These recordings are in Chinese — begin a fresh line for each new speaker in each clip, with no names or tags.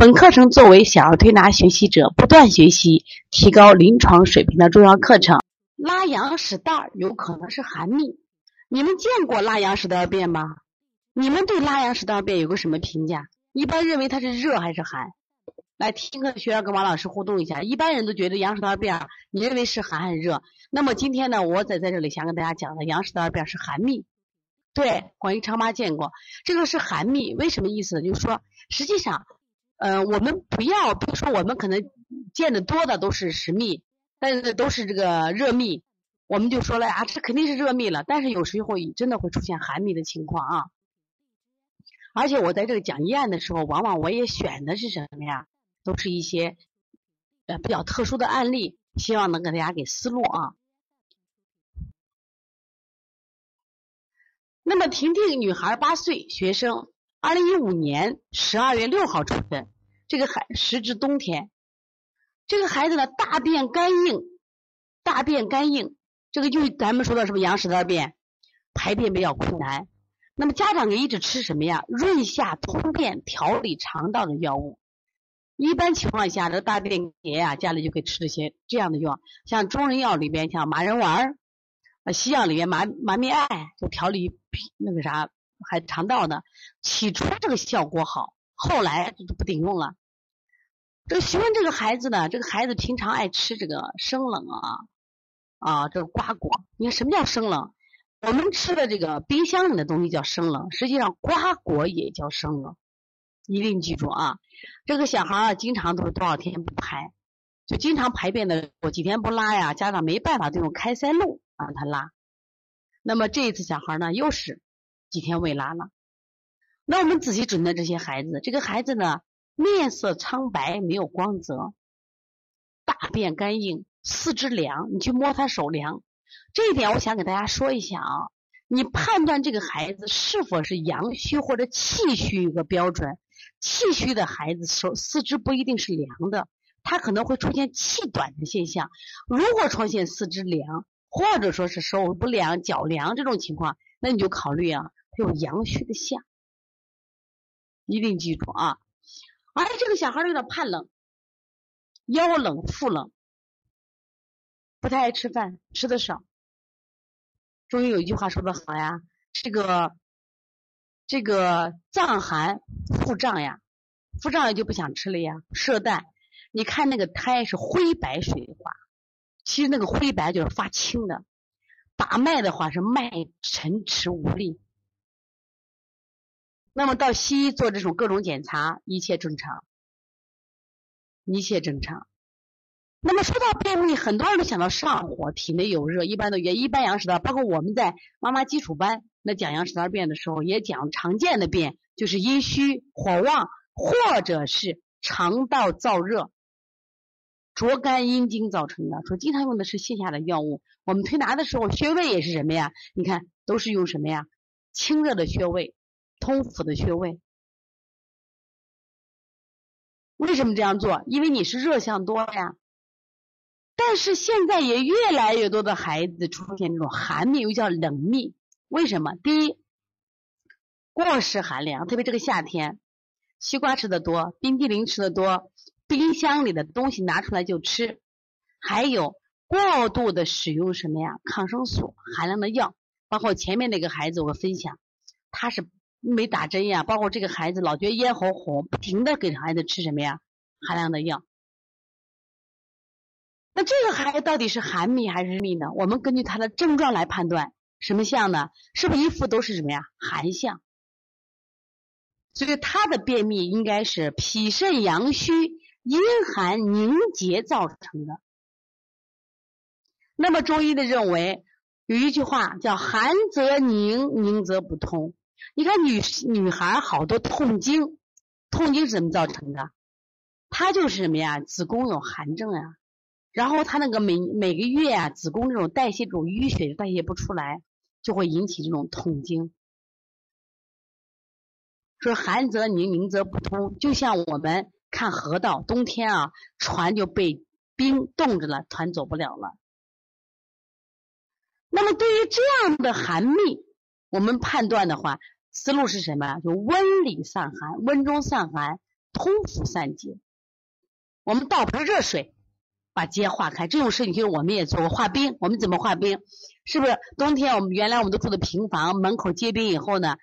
本课程作为小儿推拿学习者不断学习、提高临床水平的重要课程。拉羊屎蛋儿有可能是寒秘，你们见过拉羊屎蛋儿便吗？你们对拉羊屎蛋儿便有个什么评价？一般认为它是热还是寒？来听课的学员跟王老师互动一下。一般人都觉得羊屎蛋儿便，你认为是寒还是热？那么今天呢，我在在这里想跟大家讲的羊屎蛋儿便是寒秘。对，广义昌妈见过，这个是寒秘，为什么意思呢？就是说，实际上。嗯，我们不要，比如说我们可能见的多的都是实蜜，但是都是这个热蜜，我们就说了啊，这肯定是热蜜了。但是有时候真的会出现寒蜜的情况啊。而且我在这个讲医案的时候，往往我也选的是什么呀？都是一些呃比较特殊的案例，希望能给大家给思路啊。那么婷婷女孩八岁，学生。二零一五年十二月六号出生，这个孩时值冬天，这个孩子呢大便干硬，大便干硬，这个就咱们说的是不是羊屎蛋便，排便比较困难。那么家长给一直吃什么呀？润下通便、调理肠道的药物。一般情况下，这大便结呀，家里就可以吃这些这样的药，像中人药里边像麻仁丸，啊西药里边麻麻面艾，就调理那个啥。还肠道的，起初这个效果好，后来就不顶用了。这询问这个孩子呢，这个孩子平常爱吃这个生冷啊啊，这个瓜果。你看什么叫生冷？我们吃的这个冰箱里的东西叫生冷，实际上瓜果也叫生冷，一定记住啊。这个小孩啊，经常都是多少天不排，就经常排便的，我几天不拉呀，家长没办法，就用开塞露让他拉。那么这一次小孩呢，又是。几天未拉了，那我们仔细诊断这些孩子，这个孩子呢，面色苍白，没有光泽，大便干硬，四肢凉，你去摸他手凉。这一点我想给大家说一下啊，你判断这个孩子是否是阳虚或者气虚一个标准，气虚的孩子手四肢不一定是凉的，他可能会出现气短的现象。如果出现四肢凉，或者说是手不凉、脚凉这种情况，那你就考虑啊。有阳虚的象，一定记住啊！而且这个小孩有点怕冷，腰冷、腹冷，不太爱吃饭，吃的少。中医有一句话说的好呀，这个这个脏寒腹胀呀，腹胀也就不想吃了呀。射蛋，你看那个胎是灰白水滑，其实那个灰白就是发青的。把脉的话是脉沉迟无力。那么到西医做这种各种检查，一切正常，一切正常。那么说到便秘，很多人都想到上火、体内有热，一般都也一般阳屎蛋，包括我们在妈妈基础班那讲阳屎蛋便的时候，也讲常见的便就是阴虚、火旺，或者是肠道燥热、灼肝阴经造成的。说经常用的是泻下的药物，我们推拿的时候穴位也是什么呀？你看都是用什么呀？清热的穴位。通腑的穴位，为什么这样做？因为你是热象多了呀。但是现在也越来越多的孩子出现这种寒秘，又叫冷秘。为什么？第一，过食寒凉，特别这个夏天，西瓜吃的多，冰激凌吃的多，冰箱里的东西拿出来就吃，还有过度的使用什么呀？抗生素含量的药，包括前面那个孩子我分享，他是。没打针呀，包括这个孩子老觉得咽喉红，不停的给孩子吃什么呀寒凉的药。那这个孩子到底是寒秘还是秘呢？我们根据他的症状来判断什么象呢？是不是一副都是什么呀寒象？所以他的便秘应该是脾肾阳虚、阴寒凝结造成的。那么中医的认为有一句话叫寒则凝，凝则不通。你看女女孩好多痛经，痛经是怎么造成的？她就是什么呀？子宫有寒症呀，然后她那个每每个月啊，子宫这种代谢这种淤血代谢不出来，就会引起这种痛经。说寒则凝，凝则不通，就像我们看河道，冬天啊，船就被冰冻着了，船走不了了。那么对于这样的寒秘，我们判断的话，思路是什么？就温里散寒，温中散寒，通腑散结。我们倒盆热水，把结化开。这种事情其实我们也做过，化冰。我们怎么化冰？是不是冬天我们原来我们都住的平房，门口结冰以后呢？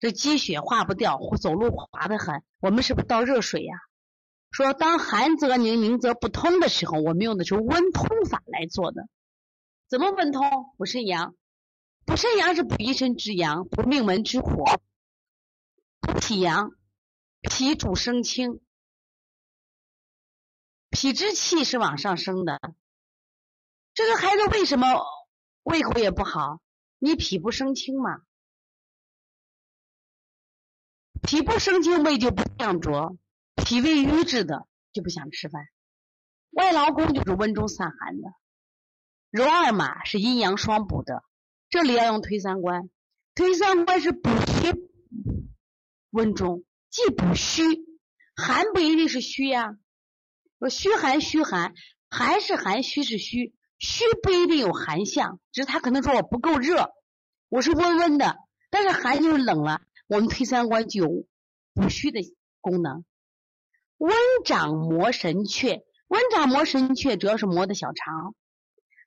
这积雪化不掉，走路滑得很。我们是不是倒热水呀？说当寒则凝，凝则不通的时候，我们用的是温通法来做的。怎么温通？补肾阳，补肾阳是补一身之阳，补命门之火，补脾阳。脾主生清，脾之气是往上升的。这个孩子为什么胃口也不好？你脾不生清嘛？脾不生清，胃就不降浊，脾胃瘀滞的就不想吃饭。外劳宫就是温中散寒的，揉二马是阴阳双补的。这里要用推三关，推三关是补虚温中，既补虚，寒不一定是虚呀。说虚寒虚寒，寒是寒，虚是虚，虚不一定有寒象，只是他可能说我不够热，我是温温的，但是寒就是冷了。我们推三关就有补虚的功能，温掌摩神阙，温掌摩神阙主要是摩的小肠。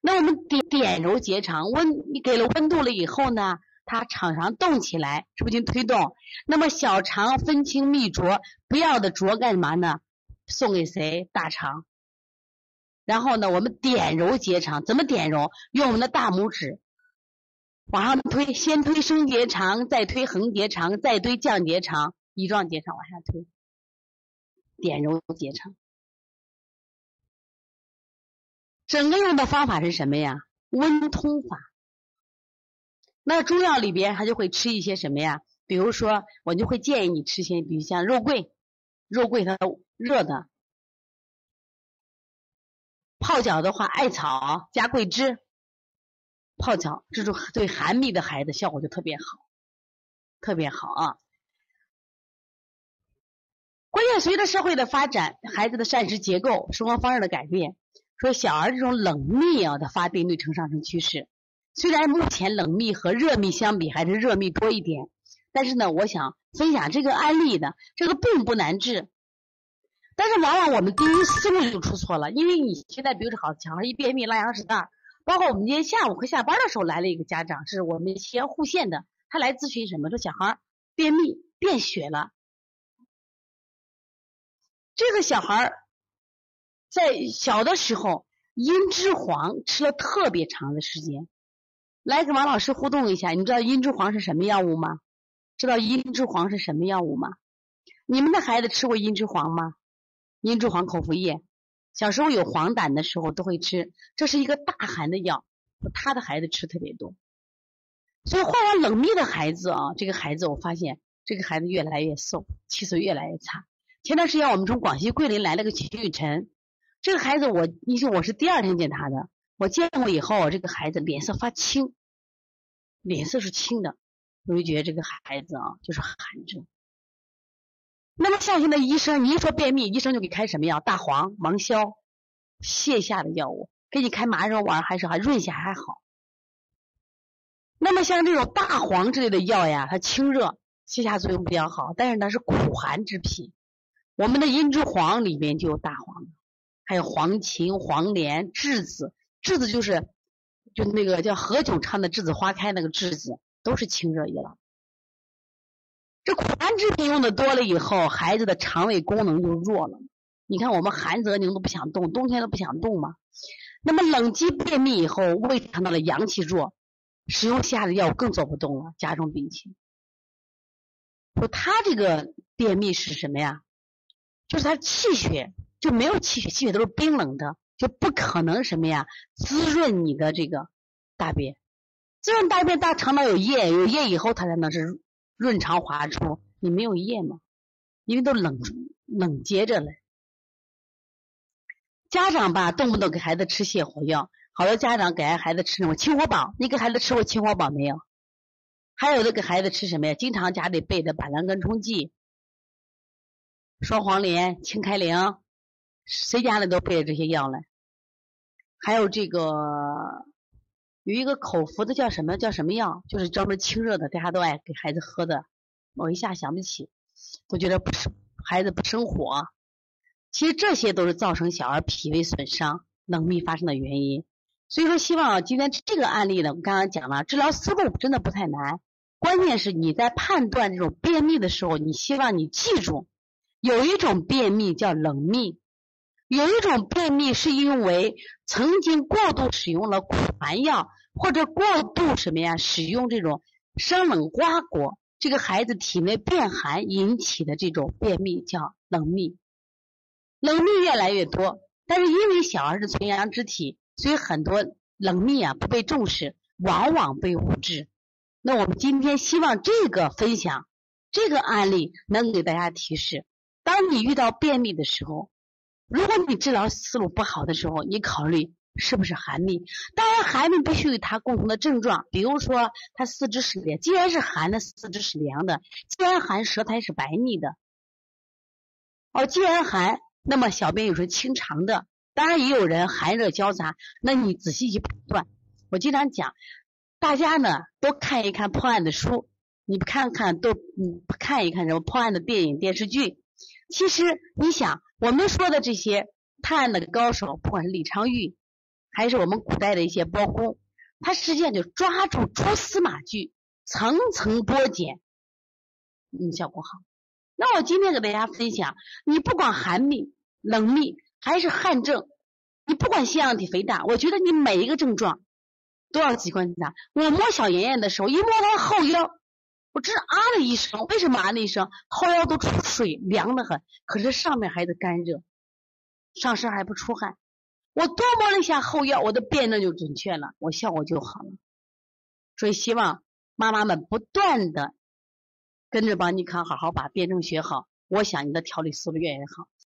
那我们点点揉结肠，温你给了温度了以后呢，它肠肠动起来，是不是就推动？那么小肠分清泌浊，不要的浊干嘛呢？送给谁？大肠。然后呢，我们点揉结肠，怎么点揉？用我们的大拇指。往上推，先推升结肠，再推横结肠，再推降结肠，乙状结肠往下推，点揉结肠。整个用的方法是什么呀？温通法。那中药里边，它就会吃一些什么呀？比如说，我就会建议你吃些，比如像肉桂，肉桂它热的。泡脚的话，艾草加桂枝。泡脚，这种对寒秘的孩子效果就特别好，特别好啊！关键随着社会的发展，孩子的膳食结构、生活方式的改变，说小儿这种冷秘啊的发病率呈上升趋势。虽然目前冷秘和热秘相比还是热秘多一点，但是呢，我想分享这个案例的，这个病不难治，但是往往我们第一思路就出错了，因为你现在比如说好，小孩一便秘拉羊屎蛋。包括我们今天下午快下班的时候来了一个家长，是我们西安户县的，他来咨询什么？说小孩便秘便血了。这个小孩在小的时候茵栀黄吃了特别长的时间。来跟王老师互动一下，你知道茵栀黄是什么药物吗？知道茵栀黄是什么药物吗？你们的孩子吃过茵栀黄吗？茵栀黄口服液。小时候有黄疸的时候都会吃，这是一个大寒的药，他的孩子吃特别多。所以患完冷秘的孩子啊，这个孩子我发现这个孩子越来越瘦，气色越来越差。前段时间我们从广西桂林来了个秦雨辰，这个孩子我，你说我是第二天见他的，我见过以后，这个孩子脸色发青，脸色是青的，我就觉得这个孩子啊就是寒症。那么像现在医生，你一说便秘，医生就给开什么药？大黄、芒硝、泻下的药物，给你开麻仁丸，还是还润下还好。那么像这种大黄之类的药呀，它清热、泻下作用比较好，但是它是苦寒之品。我们的茵栀黄里面就有大黄，还有黄芩、黄连、栀子，栀子就是就那个叫何炅唱的《栀子花开》那个栀子，都是清热药。这苦寒之品用的多了以后，孩子的肠胃功能就弱了。你看，我们寒则凝都不想动，冬天都不想动嘛。那么冷积便秘以后，胃肠道的阳气弱，使用下的药更走不动了，加重病情。说他这个便秘是什么呀？就是他气血就没有气血，气血都是冰冷的，就不可能什么呀滋润你的这个大便。滋润大便，大肠道有液，有液以后它才能是。润肠滑出，你没有液吗？因为都冷冷结着了。家长吧，动不动给孩子吃泻火药，好多家长给孩子吃什么清火宝？你给孩子吃过清火宝没有？还有的给孩子吃什么呀？经常家里备的板蓝根冲剂、双黄连、清开灵，谁家里都备着这些药嘞？还有这个有一个口服的叫什么叫什么药？就是专门清热的，大家都爱给孩子喝的。我一下想不起，都觉得不生孩子不生火。其实这些都是造成小儿脾胃损伤、冷秘发生的原因。所以说，希望今天这个案例呢，我刚刚讲了，治疗思路真的不太难，关键是你在判断这种便秘的时候，你希望你记住，有一种便秘叫冷秘，有一种便秘是因为曾经过度使用了苦寒药，或者过度什么呀，使用这种生冷瓜果，这个孩子体内变寒引起的这种便秘叫冷秘。冷秘越来越多，但是因为小儿是纯阳之体，所以很多冷秘啊不被重视，往往被误治。那我们今天希望这个分享，这个案例能给大家提示：当你遇到便秘的时候，如果你治疗思路不好的时候，你考虑是不是寒秘。当然，寒秘必须有它共同的症状，比如说他四肢是凉，既然是寒的，四肢是凉的；既然寒，舌苔是白腻的。哦，既然寒。那么小便有时候清长的，当然也有人寒热交杂，那你仔细去判断。我经常讲，大家呢多看一看破案的书，你看看都嗯看一看什么破案的电影电视剧。其实你想，我们说的这些探案的高手，不管是李昌钰，还是我们古代的一些包公，他实际上就抓住蛛丝马迹，层层剥茧，嗯，效果好。那我今天给大家分享，你不管寒秘、冷秘还是汗症，你不管腺样体肥大，我觉得你每一个症状都要仔细观察。我摸小妍妍的时候，一摸她后腰，我只啊了一声，为什么啊了一声？后腰都出水，凉得很，可是上面还得干热，上身还不出汗。我多摸了一下后腰，我的辩证就准确了，我效果就好了。所以希望妈妈们不断的。跟着邦尼康好好把辩证学好，我想你的调理思路越来越好。